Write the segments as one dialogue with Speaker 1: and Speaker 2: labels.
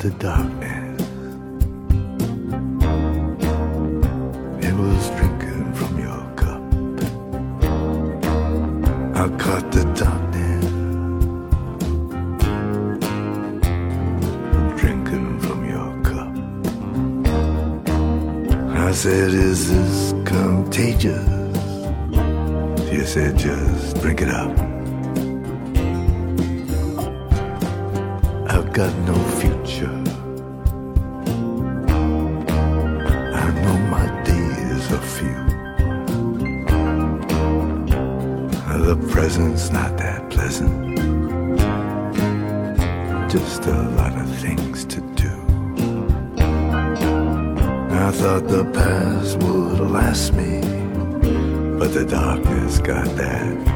Speaker 1: the darkness. It was drinking from your cup. I caught the darkness. Drinking from your cup. I said, Is this contagious? She said, Just drink it up. Got no future. I know my days are few. The present's not that pleasant. Just a lot of things to do. I thought the past would last me, but the darkness got that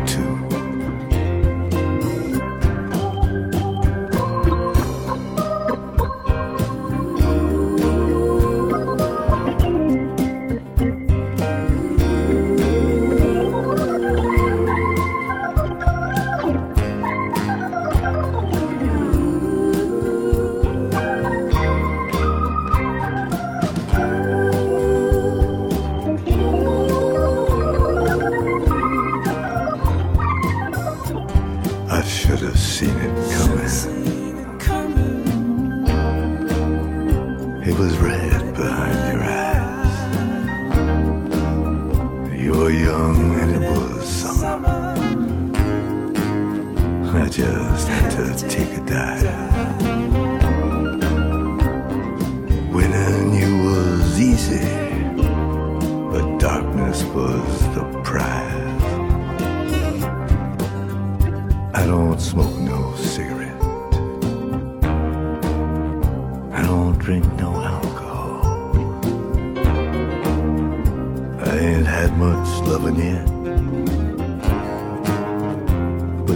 Speaker 1: just had to take a dive. Winning you was easy, but darkness was the prize. I don't smoke no cigarette. I don't drink no alcohol. I ain't had much loving yet.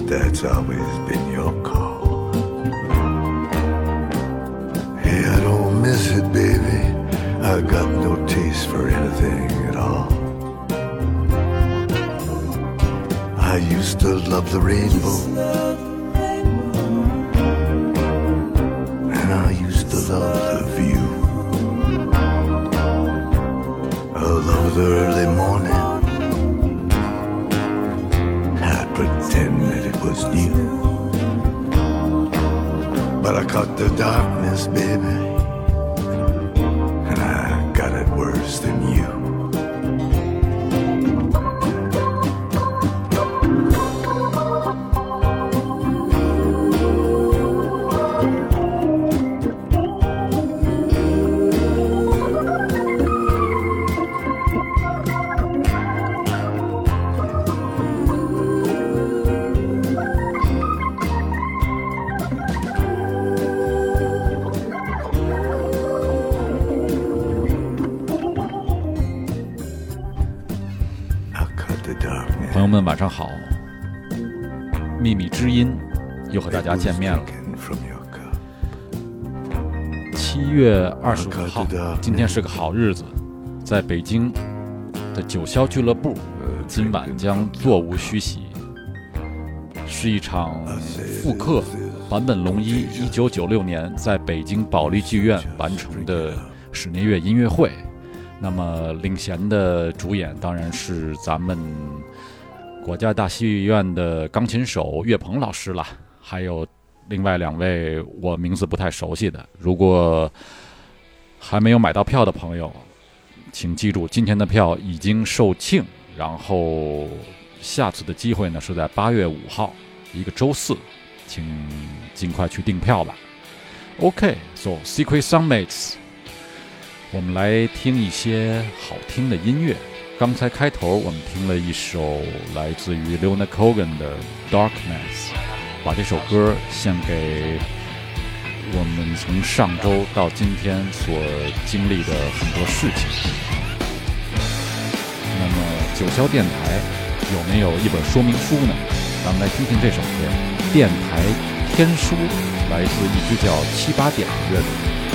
Speaker 1: That's always been your call. Hey, I don't miss it, baby. I got no taste for anything at all. I used to love the rainbow. And I used to love the view. I love the early morning. cut the darkness, baby.
Speaker 2: 家见面了。七月二十五号，今天是个好日子，在北京的九霄俱乐部，今晚将座无虚席，是一场复刻坂本龙一一九九六年在北京保利剧院完成的室内乐音乐会。那么领衔的主演当然是咱们国家大戏院的钢琴手岳鹏老师了，还有另外两位我名字不太熟悉的。如果还没有买到票的朋友，请记住今天的票已经售罄，然后下次的机会呢是在八月五号，一个周四，请尽快去订票吧。OK，so、Secret Sunmates。我们来听一些好听的音乐。刚才开头我们听了一首来自于 Leonard Cohen 的《Darkness》，把这首歌献给我们从上周到今天所经历的很多事情。那么九霄电台有没有一本说明书呢？咱们来听听这首歌，《电台天书》，来自一支叫七八点的乐队。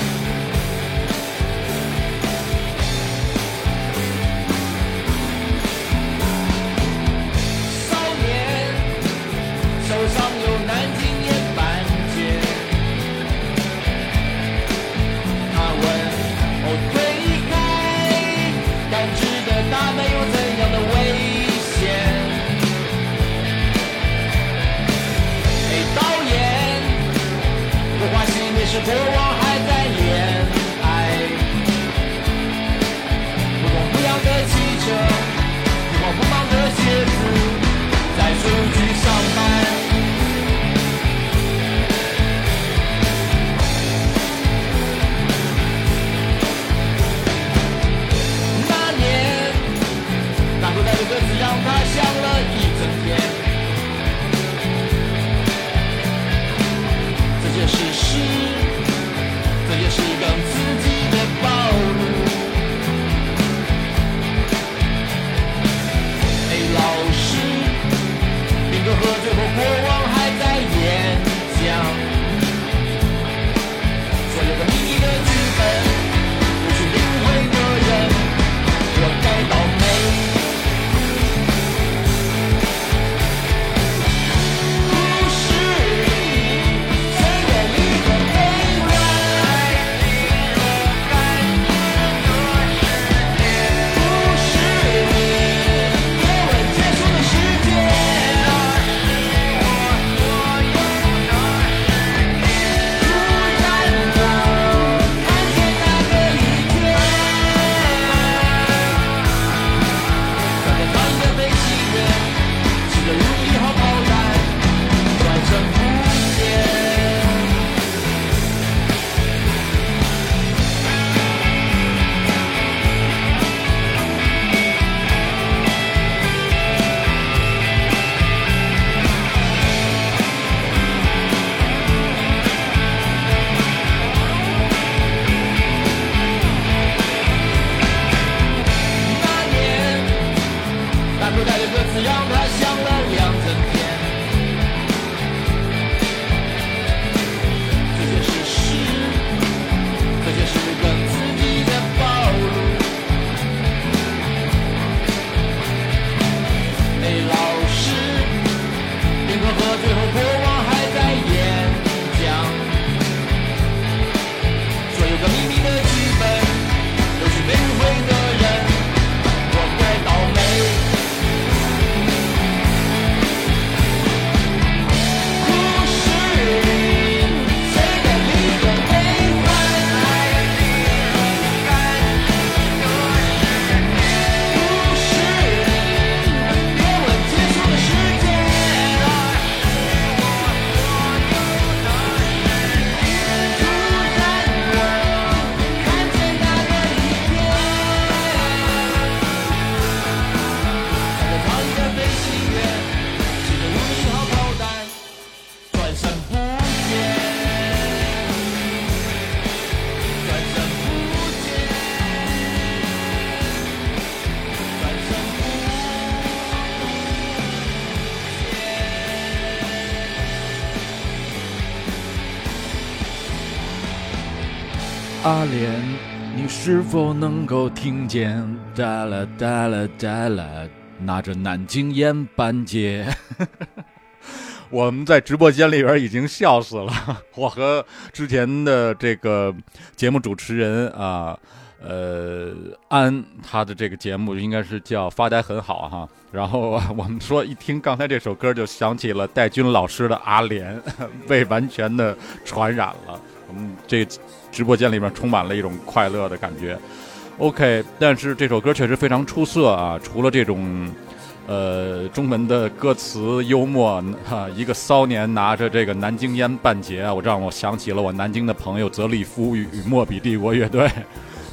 Speaker 2: 否能够听见？哒啦哒啦哒啦，拿着南京烟半截。我们在直播间里边已经笑死了。我和之前的这个节目主持人啊，呃，安，他的这个节目应该是叫发呆很好哈。然后我们说一听刚才这首歌，就想起了戴军老师的《阿莲》，被完全的传染了。嗯这直播间里面充满了一种快乐的感觉。OK，但是这首歌确实非常出色啊！除了这种。呃，中文的歌词幽默哈，一个骚年拿着这个南京烟半截，我让我想起了我南京的朋友泽利夫与莫比帝国乐队，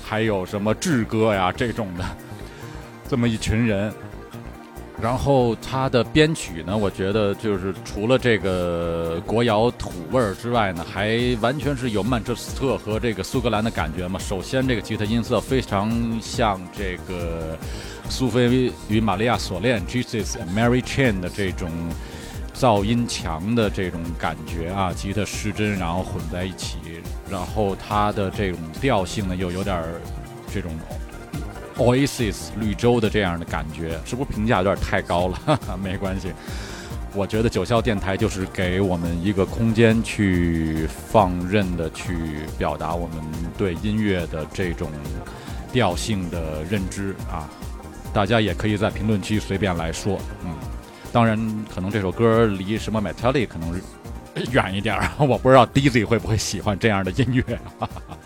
Speaker 2: 还有什么志哥呀这种的，这么一群人。然后他的编曲呢，我觉得就是除了这个国谣土味儿之外呢，还完全是有曼彻斯特和这个苏格兰的感觉嘛。首先，这个吉他音色非常像这个。苏菲与玛利亚锁链，Jesus and Mary Chain 的这种噪音强的这种感觉啊，吉他失真，然后混在一起，然后它的这种调性呢，又有点这种 Oasis 绿洲的这样的感觉，是不是评价有点太高了？哈 哈没关系，我觉得九霄电台就是给我们一个空间去放任的去表达我们对音乐的这种调性的认知啊。大家也可以在评论区随便来说，嗯，当然可能这首歌离什么 Metallic 可能远一点，我不知道 Dizzy 会不会喜欢这样的音乐，哈 哈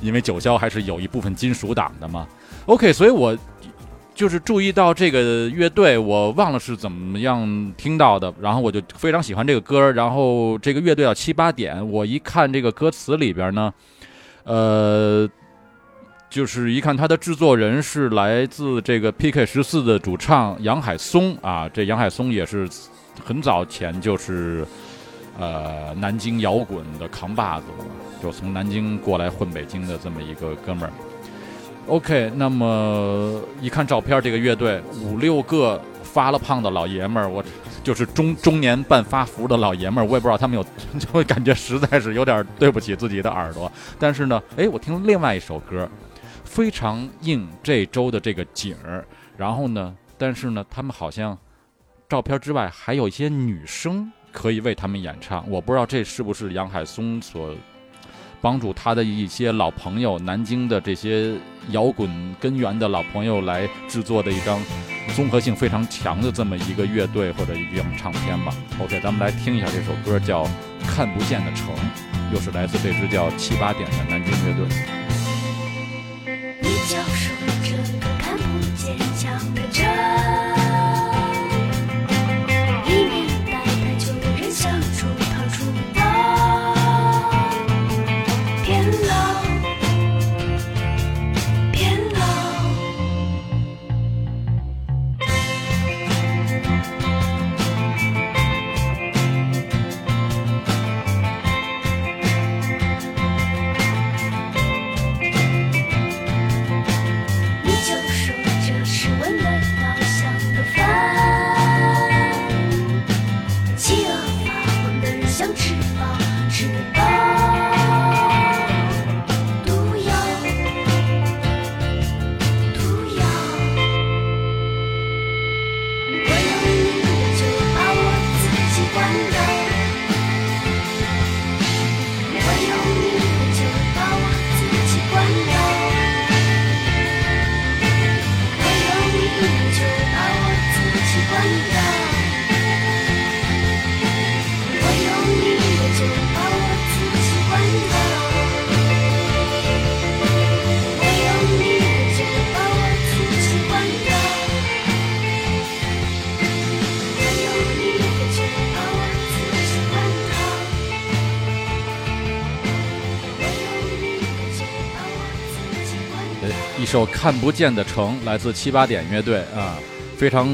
Speaker 2: 因为九霄还是有一部分金属党的嘛。OK，所以我就是注意到这个乐队，我忘了是怎么样听到的，然后我就非常喜欢这个歌，然后这个乐队要七八点，我一看这个歌词里边呢，呃。就是一看他的制作人是来自这个 PK 十四的主唱杨海松啊，这杨海松也是很早前就是呃南京摇滚的扛把子，就从南京过来混北京的这么一个哥们儿。OK，那么一看照片，这个乐队五六个发了胖的老爷们儿，我就是中中年半发福的老爷们儿，我也不知道他们有，就会感觉实在是有点对不起自己的耳朵。但是呢，哎，我听另外一首歌。非常应这周的这个景儿，然后呢，但是呢，他们好像照片之外还有一些女生可以为他们演唱。我不知道这是不是杨海松所帮助他的一些老朋友，南京的这些摇滚根源的老朋友来制作的一张综合性非常强的这么一个乐队或者一张唱片吧。OK，咱们来听一下这首歌，叫《看不见的城》，又是来自这支叫七八点的南京乐队。
Speaker 3: 看不见的城
Speaker 2: 来自七八点乐队啊，非常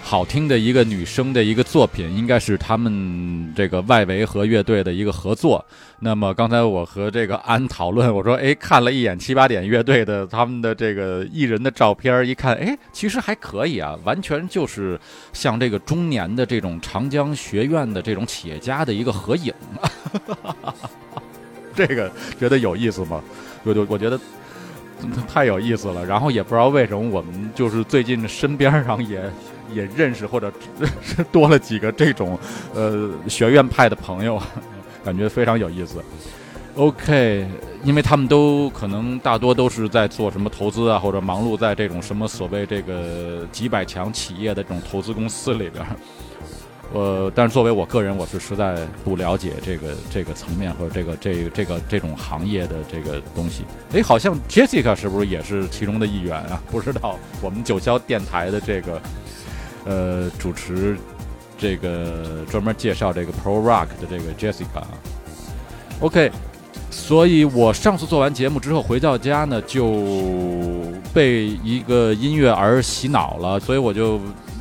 Speaker 2: 好听的一个女生的一个作品，应该是他们这个外围和乐队的一个合作。那么刚才我和这个安讨论，我说，哎，看了一眼七八点乐队的他们的这个艺人的照片，一看，哎，其实还可以啊，完全就是像这个中年的这种长江学院的这种企业家的一个合影。这个觉得有意思吗？我就我觉得 太有意思了。然后也不知道为什么我们就是最近身边上也 也认识或者多了几个这种呃学院派的朋友，感觉非常有意思。OK，因为他们都可能大多都是在做什么投资啊，或者忙碌在这种什么所谓这个几百强企业的这种投资公司里边。呃，但是作为我个人，我是实在不了解这个这个层面或者这个这这个这种行业的这个东西。哎，好像 Jessica 是不是也是其中的一员啊？不知道。我们九霄电台的这个呃主持，这个专门介绍这个 Pro Rock 的这个 Jessica。OK。所以我上次做完节目之后回到家呢，就被一个音乐而洗脑了，所以我就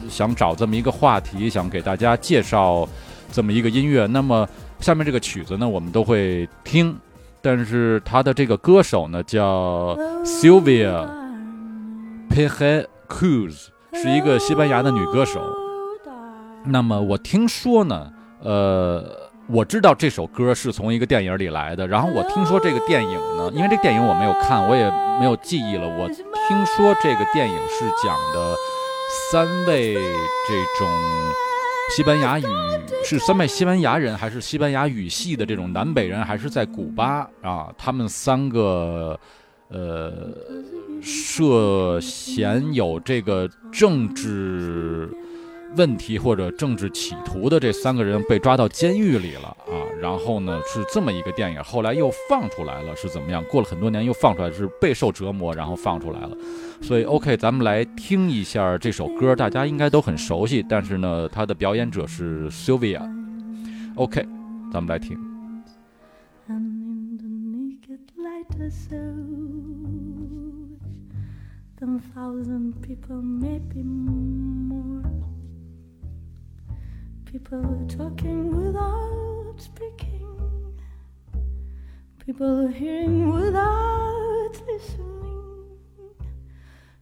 Speaker 2: 想找这么一个话题，想给大家介绍这么一个音乐。那么下面这个曲子呢，我们都会听，但是他的这个歌手呢叫 Sylvia p e r e Cruz，是一个西班牙的女歌手。那么我听说呢，呃。我知道这首歌是从一个电影里来的，然后我听说这个电影呢，因为这电影我没有看，我也没有记忆了。我听说这个电影是讲的三位这种西班牙语是三位西班牙人，还是西班牙语系的这种南北人，还是在古巴啊？他们三个呃涉嫌有这个政治。问题或者政治企图的这三个人被抓到监狱里了啊，然后呢是这么一个电影，后来又放出来了，是怎么样？过了很多年又放出来，是备受折磨，然后放出来了。所以 OK，咱们来听一下这首歌，大家应该都很熟悉，但是呢，他的表演者是 Sylvia。OK，咱们来听。
Speaker 4: Talking without speaking. People hearing without listening.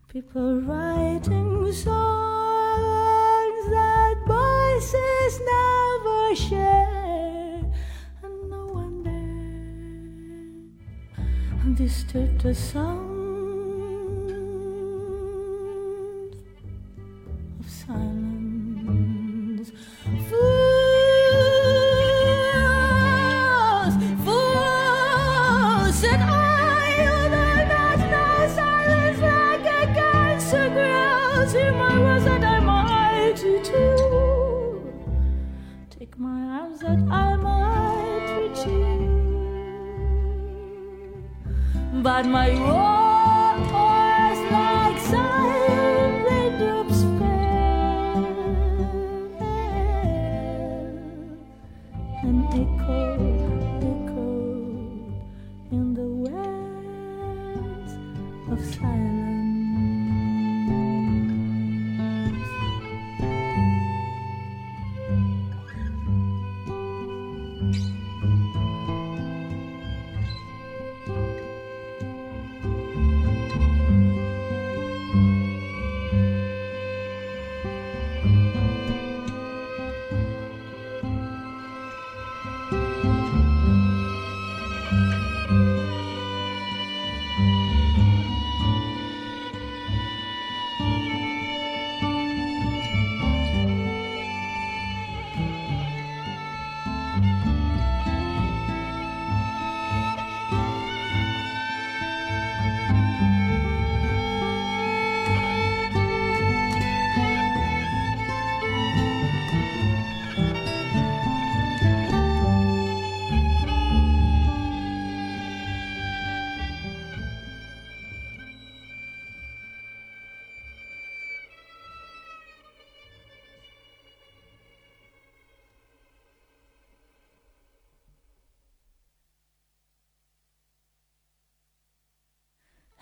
Speaker 4: People writing songs that voices never share. And no wonder disturb the sound of silence. that I might reach you, but my world.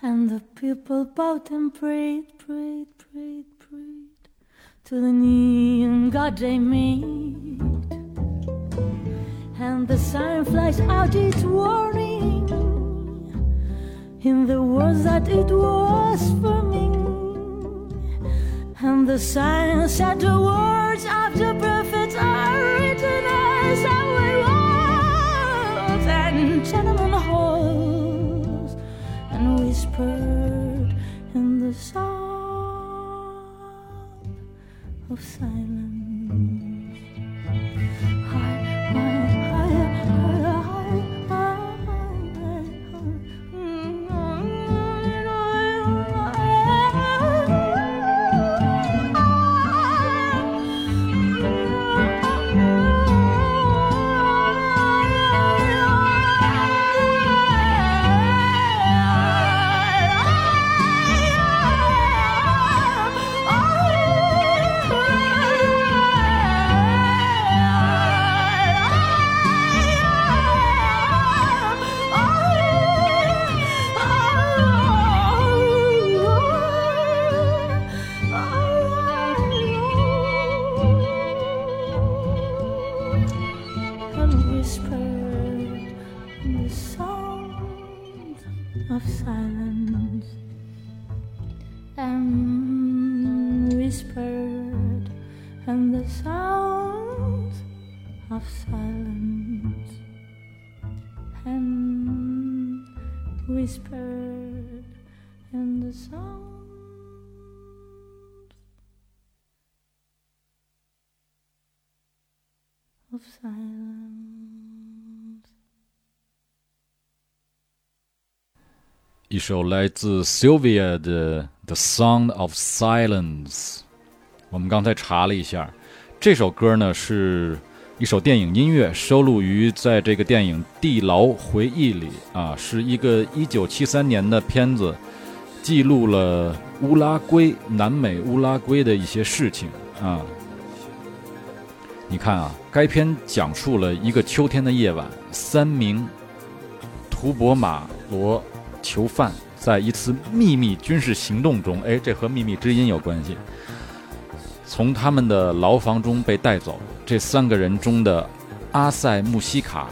Speaker 4: And the people bowed and prayed, prayed, prayed, prayed to the neon God they made. And the sign flies out its warning in the words that it was forming. And the sign said the words of the prophets are written as our words. And gentlemen halls and whispered in the sound of silence.
Speaker 2: 一首来自 Sylvia 的《The Sound of Silence》。我们刚才查了一下，这首歌呢是一首电影音乐，收录于在这个电影《地牢回忆》里啊，是一个1973年的片子，记录了乌拉圭南美乌拉圭的一些事情啊。你看啊，该片讲述了一个秋天的夜晚，三名图博马罗囚犯在一次秘密军事行动中，哎，这和《秘密之音》有关系，从他们的牢房中被带走。这三个人中的阿塞穆西卡，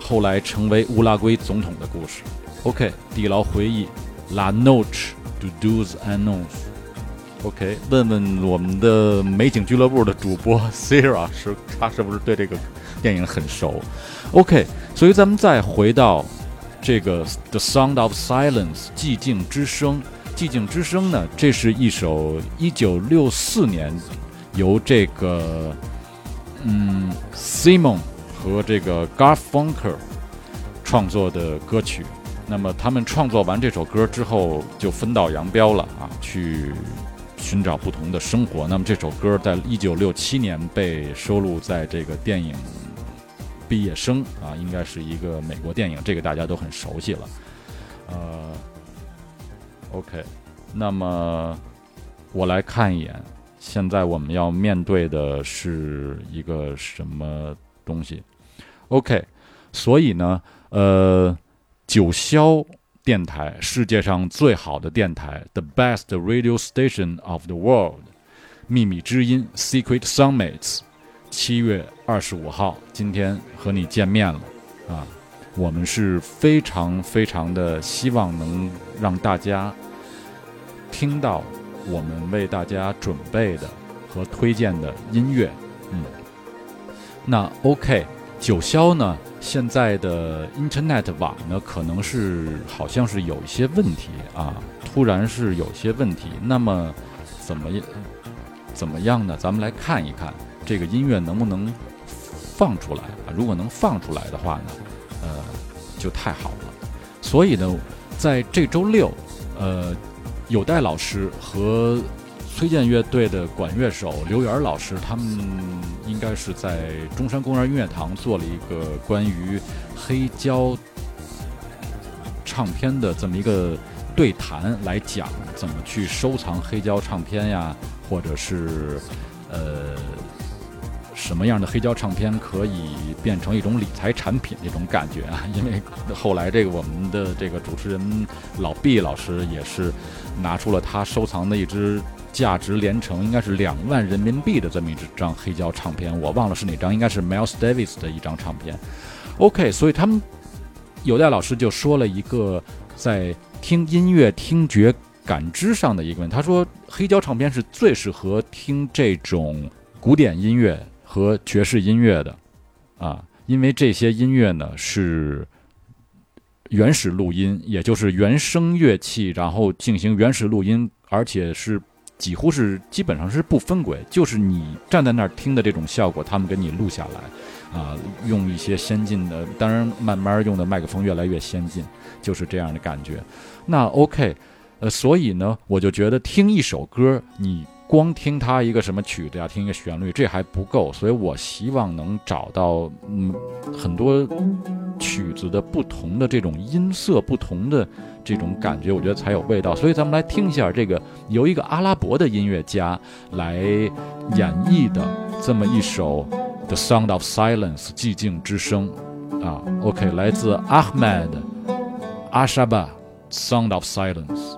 Speaker 2: 后来成为乌拉圭总统的故事。OK，地牢回忆，La Noche de Dos Anos。OK，问问我们的美景俱乐部的主播 Sarah 是，他是不是对这个电影很熟？OK，所以咱们再回到这个《The Sound of Silence》寂静之声。寂静之声呢，这是一首1964年由这个嗯 Simon 和这个 Garfunkel 创作的歌曲。那么他们创作完这首歌之后，就分道扬镳了啊，去。寻找不同的生活。那么这首歌在一九六七年被收录在这个电影《毕业生》啊，应该是一个美国电影，这个大家都很熟悉了。呃，OK，那么我来看一眼，现在我们要面对的是一个什么东西？OK，所以呢，呃，九霄。电台，世界上最好的电台，The best radio station of the world，秘密之音，Secret Summits，七月二十五号，今天和你见面了，啊，我们是非常非常的希望能让大家听到我们为大家准备的和推荐的音乐，嗯，那 OK，九霄呢？现在的 Internet 网呢，可能是好像是有一些问题啊，突然是有些问题。那么怎么怎么样呢？咱们来看一看这个音乐能不能放出来啊？如果能放出来的话呢，呃，就太好了。所以呢，在这周六，呃，有代老师和。崔健乐队的管乐手刘源老师，他们应该是在中山公园音乐堂做了一个关于黑胶唱片的这么一个对谈，来讲怎么去收藏黑胶唱片呀，或者是呃什么样的黑胶唱片可以变成一种理财产品那种感觉啊？因为后来这个我们的这个主持人老毕老师也是拿出了他收藏的一支。价值连城应该是两万人民币的这么一张黑胶唱片，我忘了是哪张，应该是 Miles Davis 的一张唱片。OK，所以他们有代老师就说了一个在听音乐听觉感知上的一个问题，他说黑胶唱片是最适合听这种古典音乐和爵士音乐的啊，因为这些音乐呢是原始录音，也就是原声乐器，然后进行原始录音，而且是几乎是基本上是不分轨，就是你站在那儿听的这种效果，他们给你录下来，啊，用一些先进的，当然慢慢用的麦克风越来越先进，就是这样的感觉。那 OK，呃，所以呢，我就觉得听一首歌，你。光听它一个什么曲子呀，听一个旋律，这还不够，所以我希望能找到嗯很多曲子的不同的这种音色，不同的这种感觉，我觉得才有味道。所以咱们来听一下这个由一个阿拉伯的音乐家来演绎的这么一首《The Sound of Silence》寂静之声啊。OK，来自 Ahmed Ashaba，《Sound of Silence》。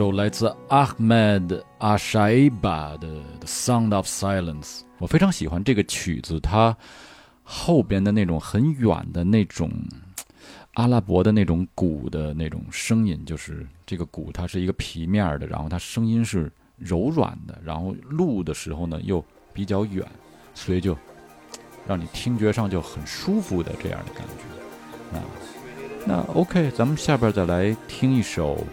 Speaker 2: 首来自 Ahmed Ashaiba 的《The Sound of Silence》，我非常喜欢这个曲子，它后边的那种很远的那种阿拉伯的那种鼓的那种声音，就是这个鼓它是一个皮面的，然后它声音是柔软的，然后录的时候呢又比较远，所以就让你听觉上就很舒服的这样的感觉啊。那 OK，咱们下边再来听一首。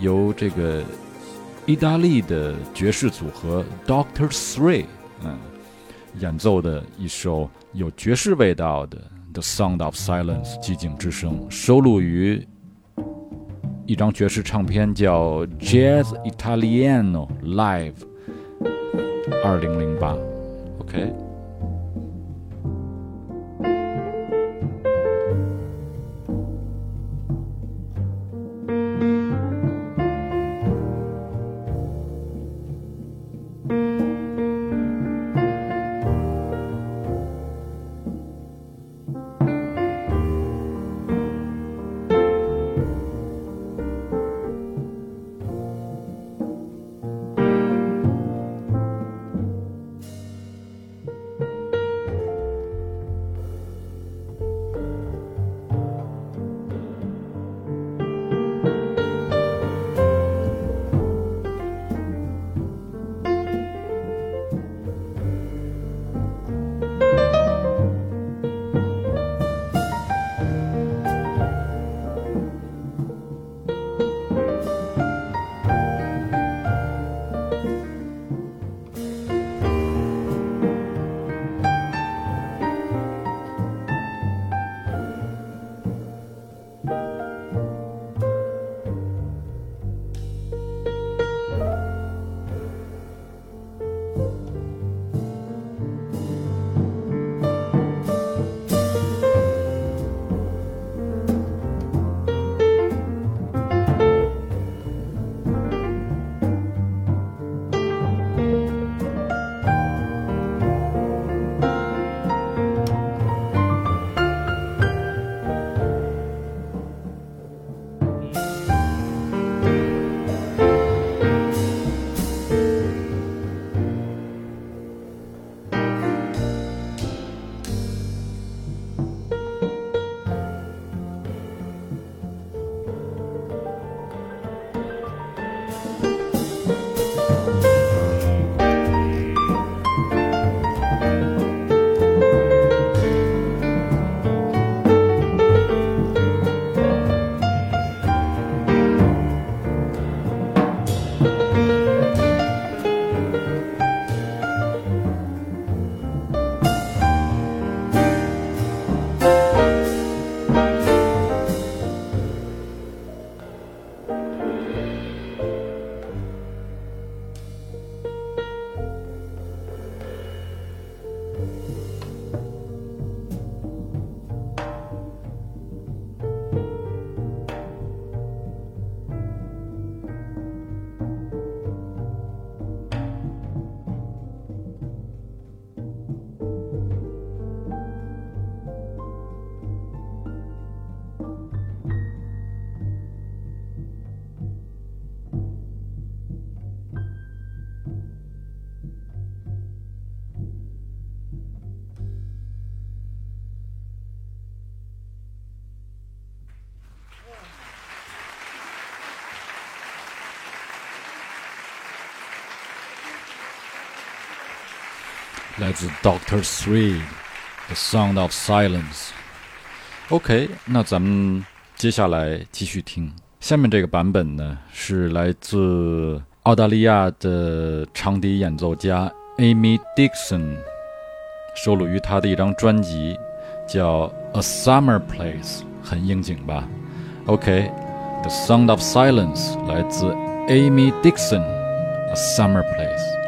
Speaker 2: 由这个意大利的爵士组合 Doctor Three 嗯演奏的一首有爵士味道的《The Sound of Silence》寂静之声，收录于一张爵士唱片叫《Jazz Italiano Live》二零零八，OK。来自 Doctor Three，《The Sound of Silence》。OK，那咱们接下来继续听下面这个版本呢，是来自澳大利亚的长笛演奏家 Amy Dixon，收录于他的一张专辑，叫《A Summer Place》，很应景吧？OK，《The Sound of Silence》来自 Amy Dixon，《A Summer Place》。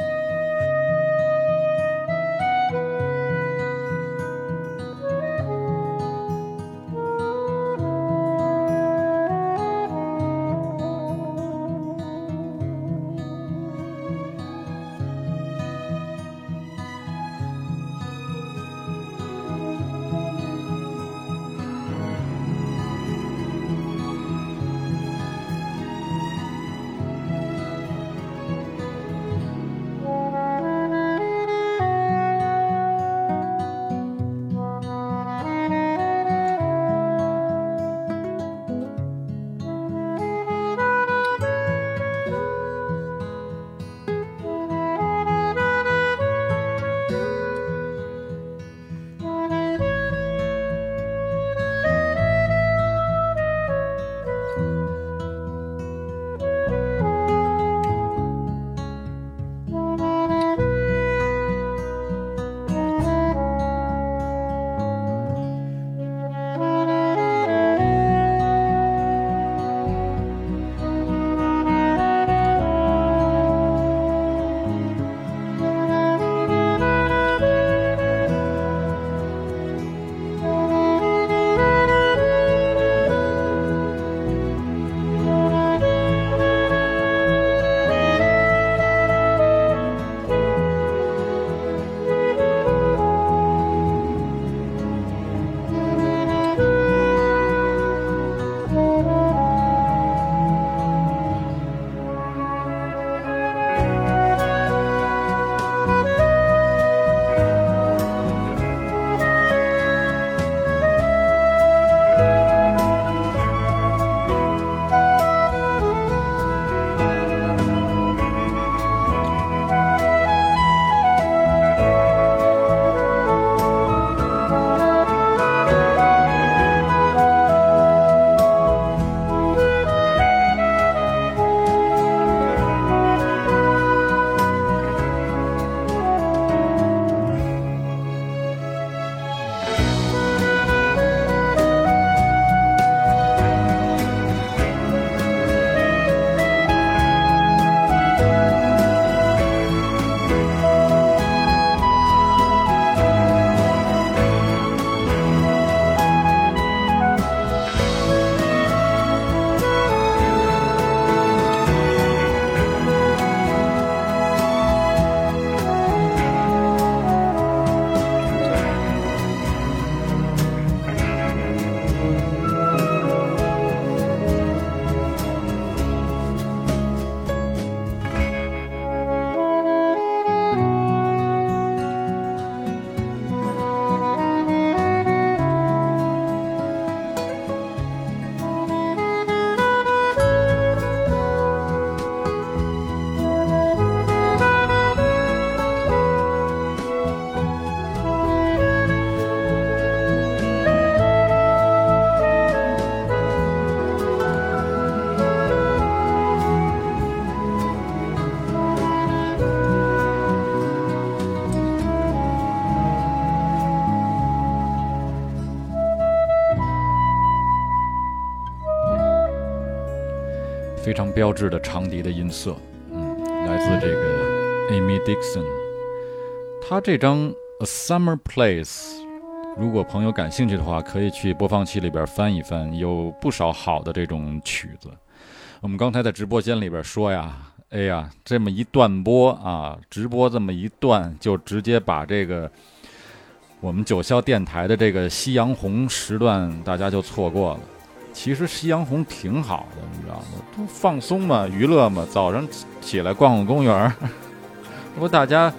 Speaker 2: 标志的长笛的音色，嗯，来自这个 Amy Dixon。他这张《A Summer Place》，如果朋友感兴趣的话，可以去播放器里边翻一翻，有不少好的这种曲子。我们刚才在直播间里边说呀，哎呀，这么一断播啊，直播这么一断，就直接把这个我们九霄电台的这个夕阳红时段，大家就错过了。其实夕阳红挺好的，你知道吗？都放松嘛，娱乐嘛。早上起来逛逛公园，不大家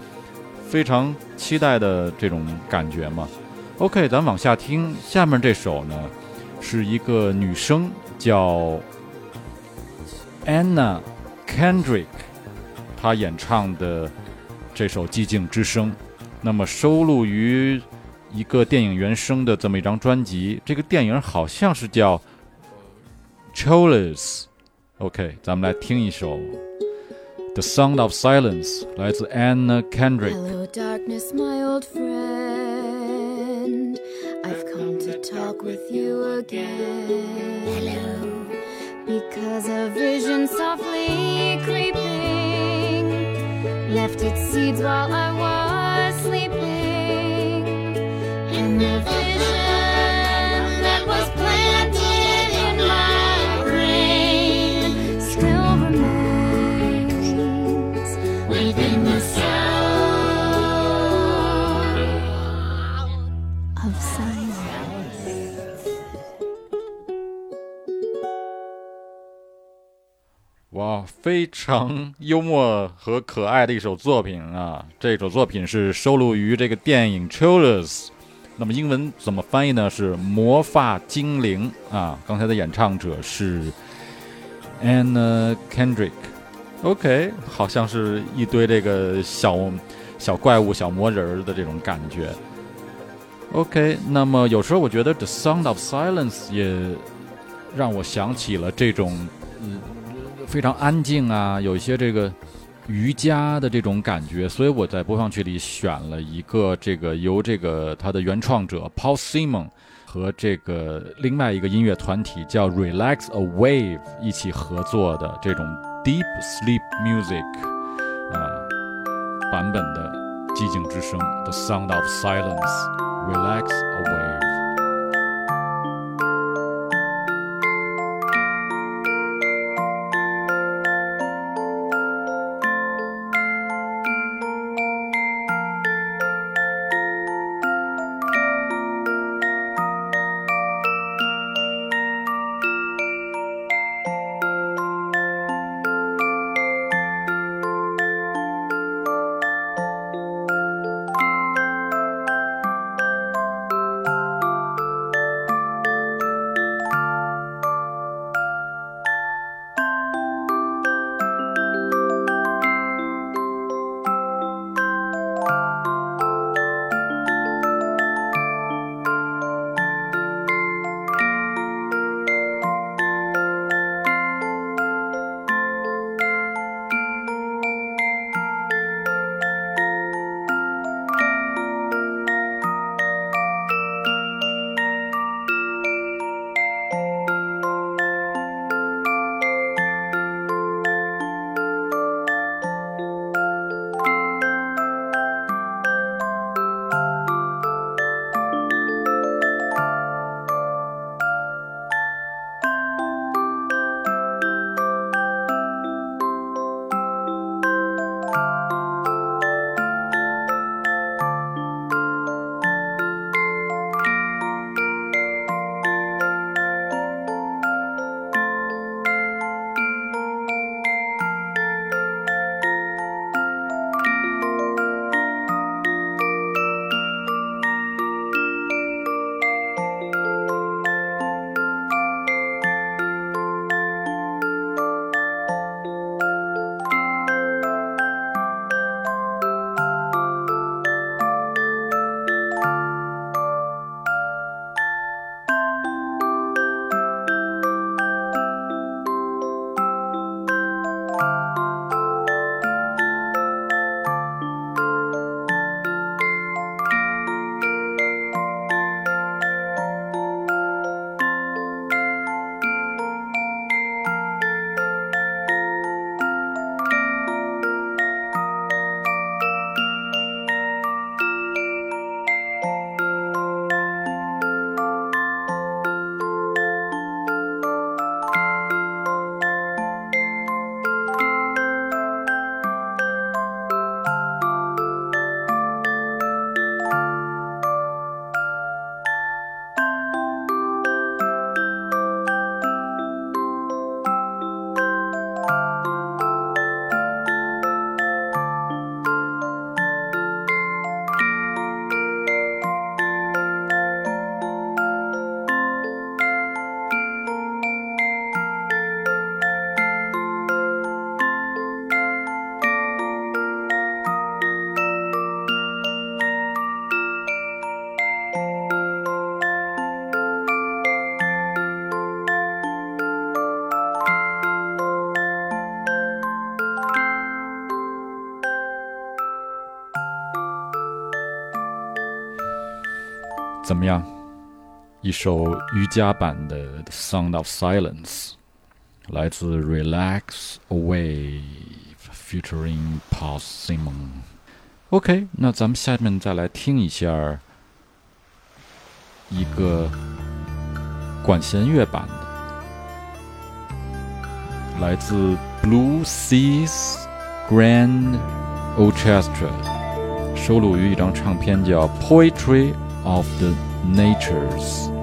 Speaker 2: 非常期待的这种感觉嘛。OK，咱往下听，下面这首呢是一个女生叫 Anna Kendrick，她演唱的这首《寂静之声》那么收录于一个电影原声的这么一张专辑。这个电影好像是叫《Cholas》。OK，咱们来听一首《The Sound of Silence》，来自 Anna
Speaker 5: Kendrick。Hello, darkness, my old friend. I've come to talk with you again. Hello. Because a vision softly creeping left its seeds while I was sleeping. And the vision
Speaker 2: 非常幽默和可爱的一首作品啊！这首作品是收录于这个电影《Cholas》，那么英文怎么翻译呢？是《魔发精灵》啊。刚才的演唱者是 Anna Kendrick。OK，好像是一堆这个小小怪物、小魔人的这种感觉。OK，那么有时候我觉得《The Sound of Silence》也让我想起了这种，非常安静啊，有一些这个瑜伽的这种感觉，所以我在播放区里选了一个这个由这个他的原创者 Paul Simon 和这个另外一个音乐团体叫 Relax a Wave 一起合作的这种 Deep Sleep Music 啊版本的寂静之声 The Sound of Silence Relax a Wave。
Speaker 6: 怎么样？一首瑜伽版的《The Sound of Silence》，来自 Relax Away featuring Paul Simon。OK，那咱们下面再来听一下一个管弦乐版的，来自 Blue Seas Grand Orchestra，收录于一张唱片叫《Poetry of the Natures》。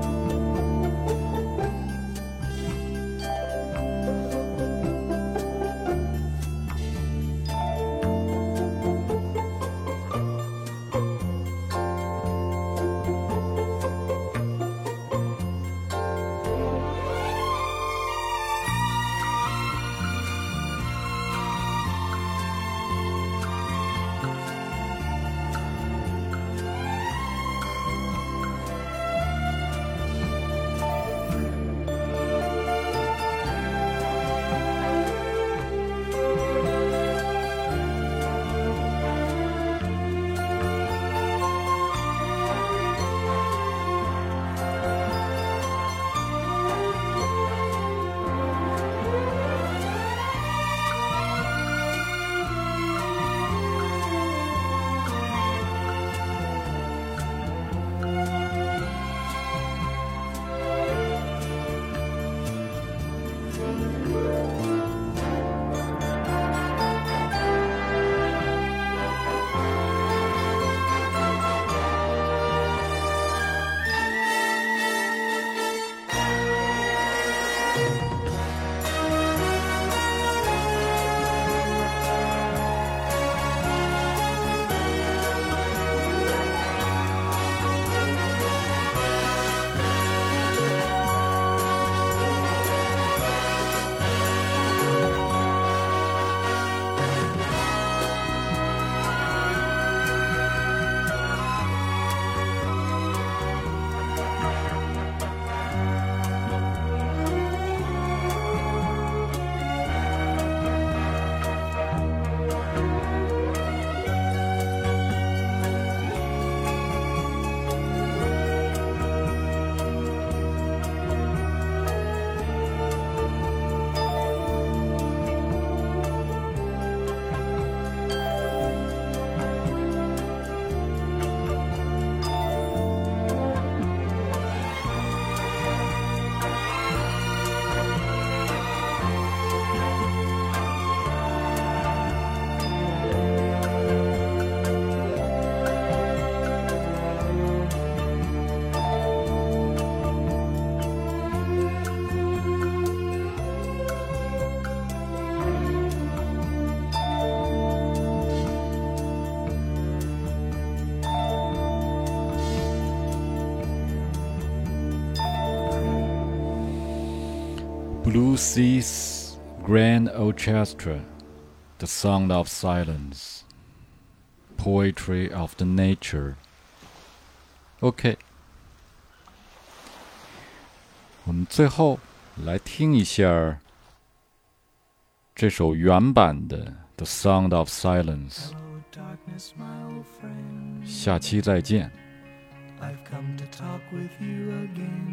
Speaker 6: Blue Seas Grand Orchestra, The Sound of Silence, Poetry of the Nature. OK，我们最后来听一下这首原版的《The Sound of Silence》。下期再见。I've come to talk with you again.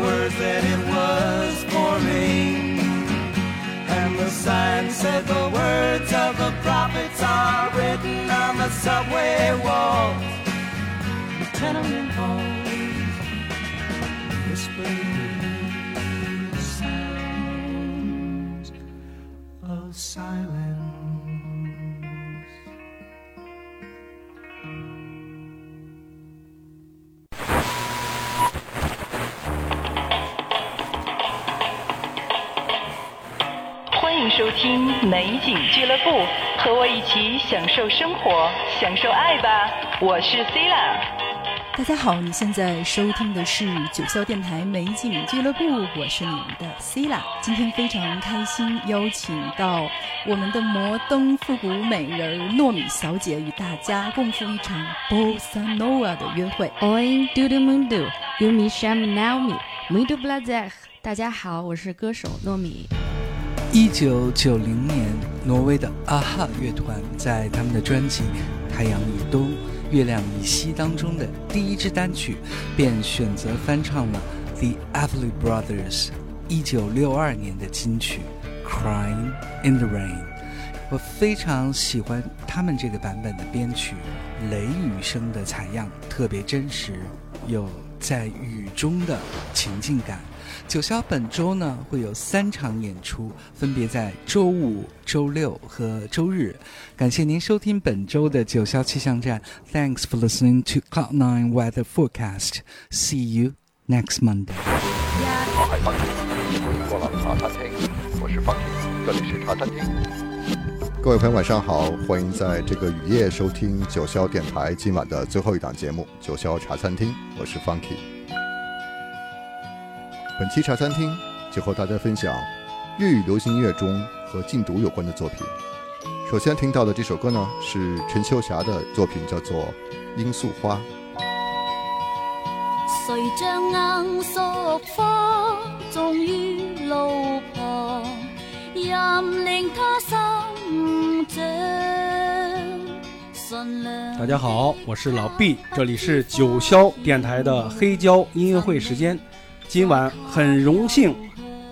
Speaker 7: Words that it was forming. The sign said the words of the prophets are written on the subway walls, the tenement halls, whispering
Speaker 8: 乐部，和我一起享受生活，享受爱吧！我是 c i l a
Speaker 9: 大家好，你现在收听的是九霄电台美景俱乐部，我是你们的 c i l a 今天非常开心，邀请到我们的摩登复古美人糯米小姐与大家共赴一场 Bossa Nova 的约会。
Speaker 10: Oi, todo mundo, eu me chamo Naomi, muito prazer。大家好，我是歌手糯米。
Speaker 11: 一九九零年，挪威的啊哈乐团在他们的专辑《太阳以东，月亮以西》当中的第一支单曲，便选择翻唱了 The Everly Brothers 一九六二年的金曲《Crying in the Rain》。我非常喜欢他们这个版本的编曲，雷雨声的采样特别真实，有在雨中的情境感。九霄本周呢会有三场演出，分别在周五、周六和周日。感谢您收听本周的九霄气象站。Thanks for listening to Cloud Nine Weather Forecast. See you next Monday.
Speaker 12: 我是 Funky，這裡是茶餐厅。
Speaker 13: 各位朋友，晚上好，欢迎在这个雨夜收听九霄电台今晚的最后一档节目《九霄茶餐厅》，我是 Funky。本期茶餐厅就和大家分享粤语流行音乐中和禁毒有关的作品。首先听到的这首歌呢，是陈秋霞的作品，叫做《罂粟花》。
Speaker 4: 谁将罂粟花种于路旁，任令它生长。善良
Speaker 14: 大家好，我是老毕，这里是九霄电台的黑胶音乐会时间。今晚很荣幸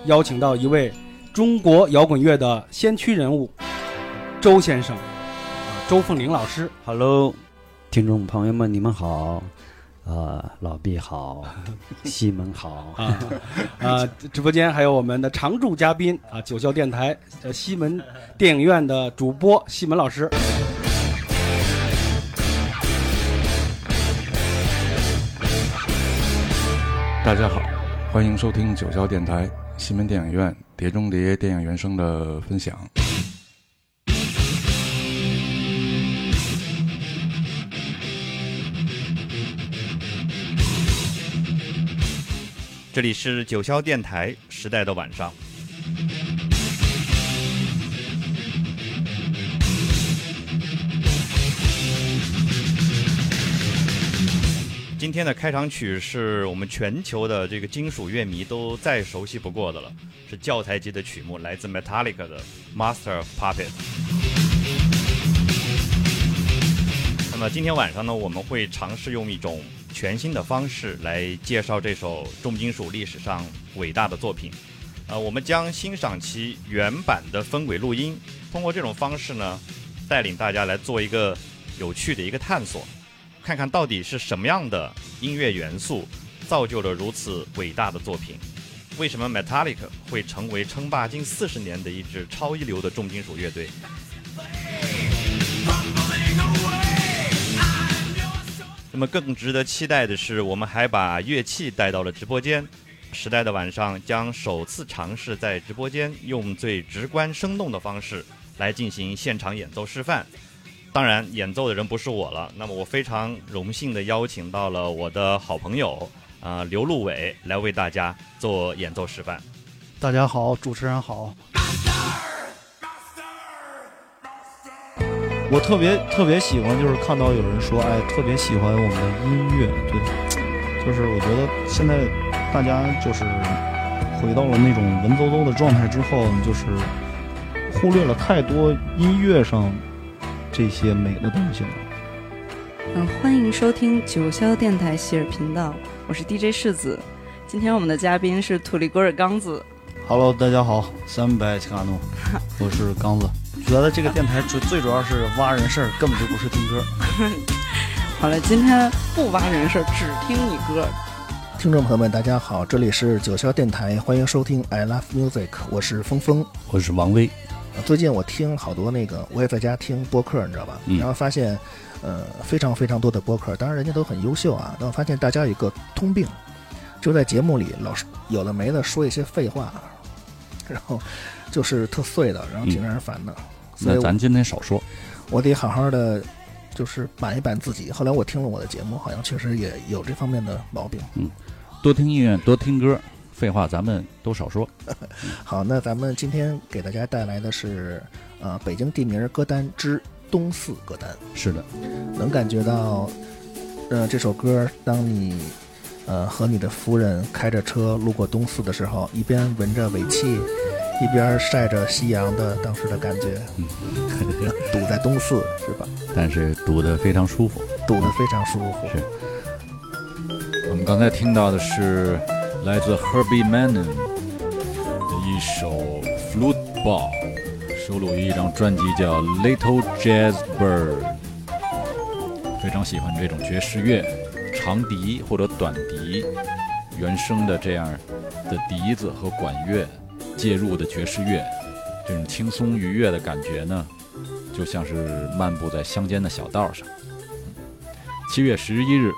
Speaker 14: 邀请到一位中国摇滚乐的先驱人物周先生，啊，周凤玲老师。
Speaker 15: Hello，听众朋友们，你们好。呃，老毕好，西门好
Speaker 14: 啊啊！直播间还有我们的常驻嘉宾啊，九霄电台呃西门电影院的主播西门老师。
Speaker 2: 大家好，欢迎收听九霄电台西门电影院《碟中谍》电影原声的分享。
Speaker 16: 这里是九霄电台时代的晚上。今天的开场曲是我们全球的这个金属乐迷都再熟悉不过的了，是教材级的曲目，来自 Metallica 的《Master of Puppets》。那么今天晚上呢，我们会尝试用一种全新的方式来介绍这首重金属历史上伟大的作品，呃，我们将欣赏其原版的分轨录音，通过这种方式呢，带领大家来做一个有趣的一个探索，看看到底是什么样的音乐元素造就了如此伟大的作品。为什么 Metallica 会成为称霸近四十年的一支超一流的重金属乐队？那么更值得期待的是，我们还把乐器带到了直播间。时代的晚上将首次尝试在直播间用最直观生动的方式来进行现场演奏示范。当然，演奏的人不是我了。那么我非常荣幸的邀请到了我的好朋友。啊，刘路伟来为大家做演奏示范。
Speaker 17: 大家好，主持人好。我特别特别喜欢，就是看到有人说，哎，特别喜欢我们的音乐。对，就是我觉得现在大家就是回到了那种文绉绉的状态之后，就是忽略了太多音乐上这些美的东西吗。
Speaker 18: 嗯，欢迎收听九霄电台喜尔频道。我是 DJ 世子，今天我们的嘉宾是土里戈尔刚子。
Speaker 17: Hello，大家好，三百奇卡诺，我是刚子。觉得这个电台主最主要是挖人事儿，根本就不是听歌。
Speaker 18: 好了，今天不挖人事儿，只听你歌。
Speaker 19: 听众朋友们，大家好，这里是九霄电台，欢迎收听 I Love Music，我是峰峰，
Speaker 15: 我是王威。
Speaker 19: 最近我听好多那个，我也在家听播客，你知道吧？然后发现。呃，非常非常多的播客，当然人家都很优秀啊。但我发现大家有一个通病，就在节目里老是有的没的说一些废话，然后就是特碎的，然后挺让人烦的。
Speaker 15: 所以咱今天少说，
Speaker 19: 我得好好的就是板一板自己。后来我听了我的节目，好像确实也有这方面的毛病。
Speaker 15: 嗯，多听音乐，多听歌，废话咱们都少说。
Speaker 19: 好，那咱们今天给大家带来的是呃北京地名歌单之。东四歌单
Speaker 15: 是的，
Speaker 19: 能感觉到，呃，这首歌，当你，呃，和你的夫人开着车路过东四的时候，一边闻着尾气，一边晒着夕阳的当时的感觉，堵在东四是吧？
Speaker 15: 但是堵得非常舒服，
Speaker 19: 堵得非常舒服。
Speaker 15: 是。
Speaker 2: 我们刚才听到的是来自 Herbie Manning 的一首 Flute Ball。收录于一张专辑叫《Little Jazz Bird》，非常喜欢这种爵士乐，长笛或者短笛，原声的这样的笛子和管乐介入的爵士乐，这种轻松愉悦的感觉呢，就像是漫步在乡间的小道上。七月十一日，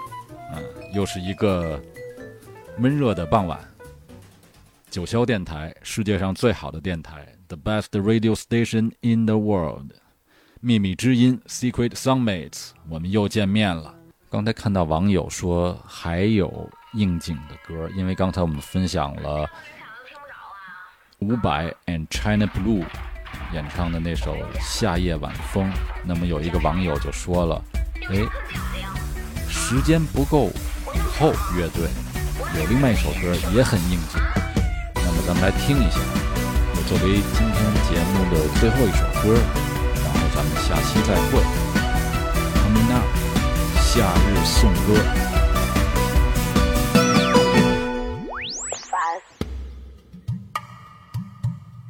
Speaker 2: 嗯，又是一个闷热的傍晚。九霄电台，世界上最好的电台。The best radio station in the world，秘密之音 Secret Songmates，我们又见面了。刚才看到网友说还有应景的歌，因为刚才我们分享了伍佰 and China Blue 演唱的那首《夏夜晚风》，那么有一个网友就说了：“哎，时间不够，午后乐队有另外一首歌也很应景，那么咱们来听一下。”作为今天节目的最后一首歌，然后咱们下期再会。Coming up，夏日颂歌。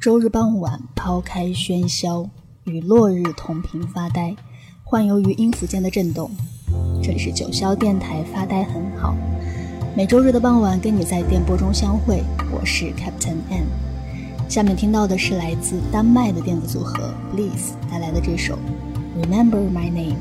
Speaker 20: 周日傍晚，抛开喧嚣，与落日同频发呆，幻游于音符间的震动。这里是九霄电台，发呆很好。每周日的傍晚，跟你在电波中相会。我是 Captain N。下面听到的是来自丹麦的电子组合 Bliss 带来的这首《Remember My Name》。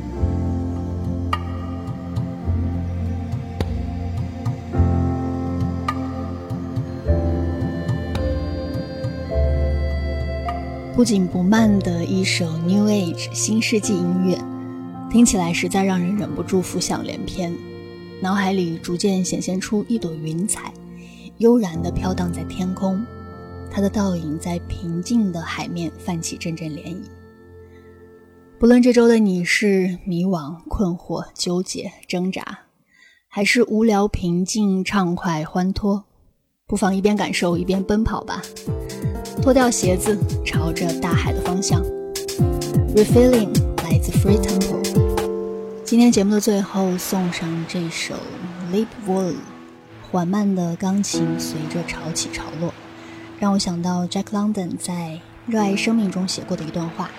Speaker 20: 不紧不慢的一首 New Age 新世纪音乐，听起来实在让人忍不住浮想联翩，脑海里逐渐显现出一朵云彩，悠然地飘荡在天空。它的倒影在平静的海面泛起阵阵涟漪。不论这周的你是迷惘、困惑、纠结、挣扎，还是无聊、平静、畅快、欢脱，不妨一边感受一边奔跑吧。脱掉鞋子，朝着大海的方向。Refilling 来自 Free Temple。今天节目的最后，送上这首《Leap w o l l》，缓慢的钢琴随着潮起潮落。让我想到 Jack London 在《热爱生命》中写过的一段话：“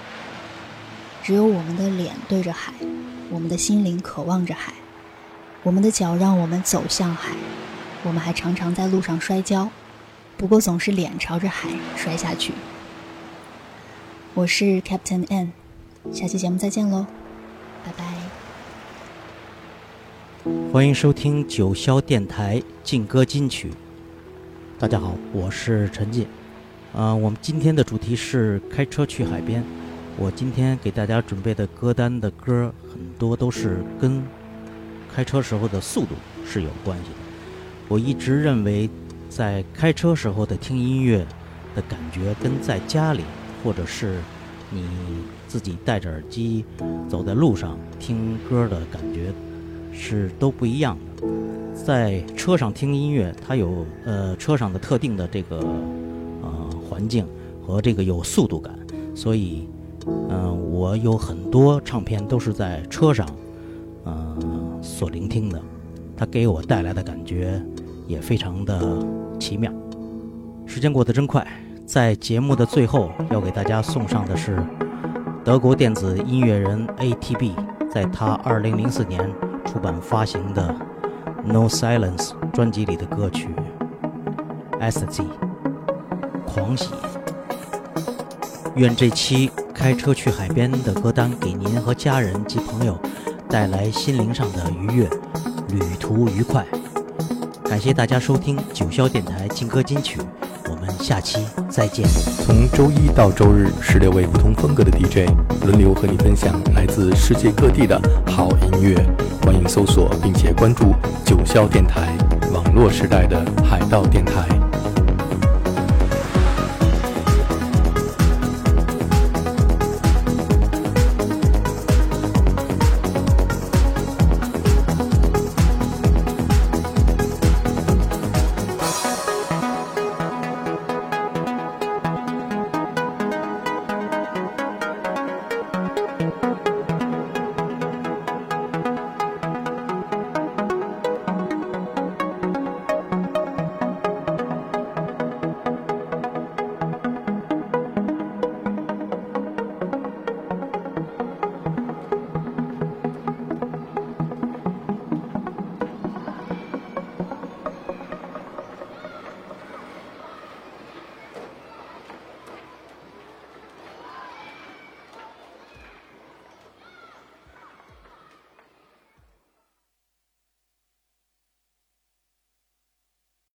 Speaker 20: 只有我们的脸对着海，我们的心灵渴望着海，我们的脚让我们走向海，我们还常常在路上摔跤，不过总是脸朝着海摔下去。”我是 Captain N，下期节目再见喽，拜拜。
Speaker 15: 欢迎收听九霄电台劲歌金曲。大家好，我是陈进。啊，我们今天的主题是开车去海边。我今天给大家准备的歌单的歌很多都是跟开车时候的速度是有关系的。我一直认为，在开车时候的听音乐的感觉跟在家里。或者是你自己戴着耳机走在路上听歌的感觉是都不一样的。在车上听音乐，它有呃车上的特定的这个呃环境和这个有速度感，所以嗯我有很多唱片都是在车上嗯所聆听的，它给我带来的感觉也非常的奇妙。时间过得真快。在节目的最后，要给大家送上的是德国电子音乐人 ATB 在他2004年出版发行的《No Silence》专辑里的歌曲《Ecstasy》狂喜。愿这期开车去海边的歌单给您和家人及朋友带来心灵上的愉悦，旅途愉快。感谢大家收听九霄电台金歌金曲。下期再见。
Speaker 21: 从周一到周日，十六位不同风格的 DJ 轮流和你分享来自世界各地的好音乐。欢迎搜索并且关注九霄电台，网络时代的海盗电台。